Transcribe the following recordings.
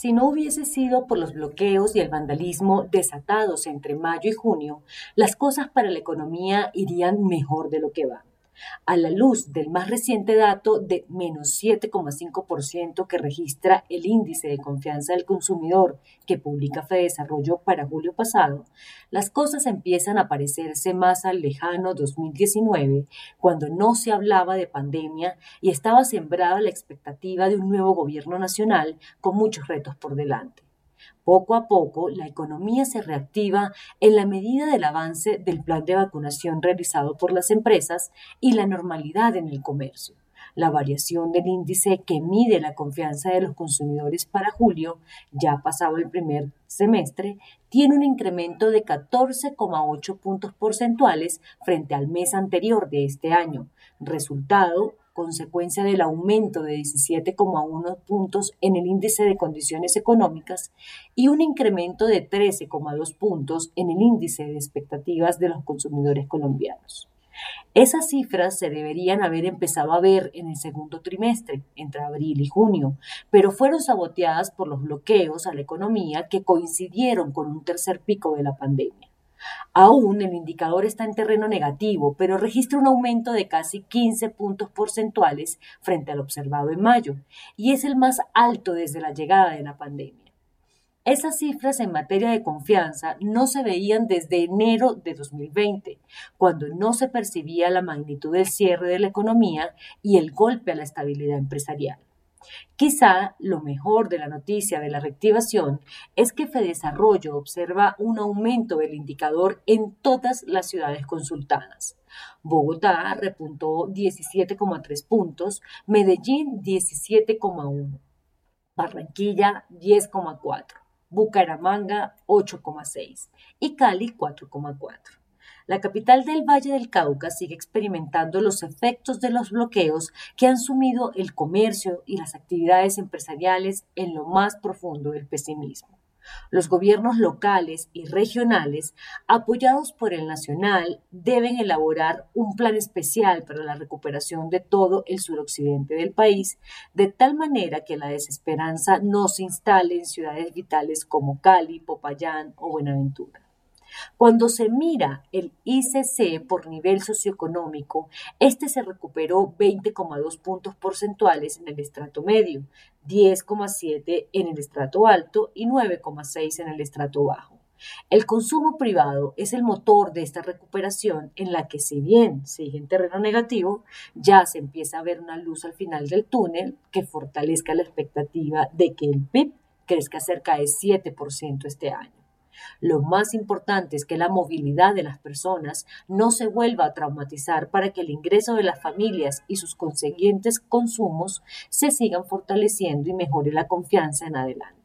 Si no hubiese sido por los bloqueos y el vandalismo desatados entre mayo y junio, las cosas para la economía irían mejor de lo que van a la luz del más reciente dato de menos 7,5% que registra el índice de confianza del consumidor que publica Desarrollo para julio pasado, las cosas empiezan a parecerse más al lejano 2019, cuando no se hablaba de pandemia y estaba sembrada la expectativa de un nuevo gobierno nacional con muchos retos por delante. Poco a poco, la economía se reactiva en la medida del avance del plan de vacunación realizado por las empresas y la normalidad en el comercio. La variación del índice que mide la confianza de los consumidores para julio, ya pasado el primer semestre, tiene un incremento de 14,8 puntos porcentuales frente al mes anterior de este año, resultado consecuencia del aumento de 17,1 puntos en el índice de condiciones económicas y un incremento de 13,2 puntos en el índice de expectativas de los consumidores colombianos. Esas cifras se deberían haber empezado a ver en el segundo trimestre, entre abril y junio, pero fueron saboteadas por los bloqueos a la economía que coincidieron con un tercer pico de la pandemia. Aún el indicador está en terreno negativo, pero registra un aumento de casi 15 puntos porcentuales frente al observado en mayo, y es el más alto desde la llegada de la pandemia. Esas cifras en materia de confianza no se veían desde enero de 2020, cuando no se percibía la magnitud del cierre de la economía y el golpe a la estabilidad empresarial. Quizá lo mejor de la noticia de la reactivación es que Fedesarrollo observa un aumento del indicador en todas las ciudades consultadas. Bogotá repuntó 17,3 puntos, Medellín 17,1, Barranquilla 10,4, Bucaramanga 8,6 y Cali 4,4. La capital del Valle del Cauca sigue experimentando los efectos de los bloqueos que han sumido el comercio y las actividades empresariales en lo más profundo del pesimismo. Los gobiernos locales y regionales, apoyados por el nacional, deben elaborar un plan especial para la recuperación de todo el suroccidente del país, de tal manera que la desesperanza no se instale en ciudades vitales como Cali, Popayán o Buenaventura. Cuando se mira el ICC por nivel socioeconómico, este se recuperó 20,2 puntos porcentuales en el estrato medio, 10,7 en el estrato alto y 9,6 en el estrato bajo. El consumo privado es el motor de esta recuperación en la que si bien sigue en terreno negativo, ya se empieza a ver una luz al final del túnel que fortalezca la expectativa de que el PIB crezca cerca de 7% este año. Lo más importante es que la movilidad de las personas no se vuelva a traumatizar para que el ingreso de las familias y sus consiguientes consumos se sigan fortaleciendo y mejore la confianza en adelante.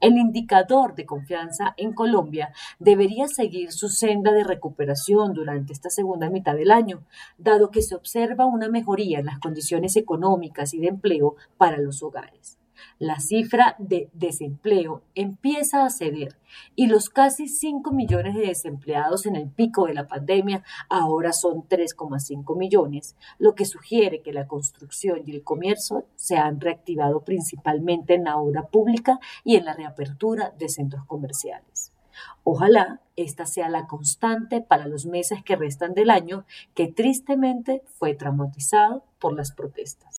El indicador de confianza en Colombia debería seguir su senda de recuperación durante esta segunda mitad del año, dado que se observa una mejoría en las condiciones económicas y de empleo para los hogares la cifra de desempleo empieza a ceder y los casi 5 millones de desempleados en el pico de la pandemia ahora son 3,5 millones, lo que sugiere que la construcción y el comercio se han reactivado principalmente en la obra pública y en la reapertura de centros comerciales. Ojalá esta sea la constante para los meses que restan del año que tristemente fue traumatizado por las protestas.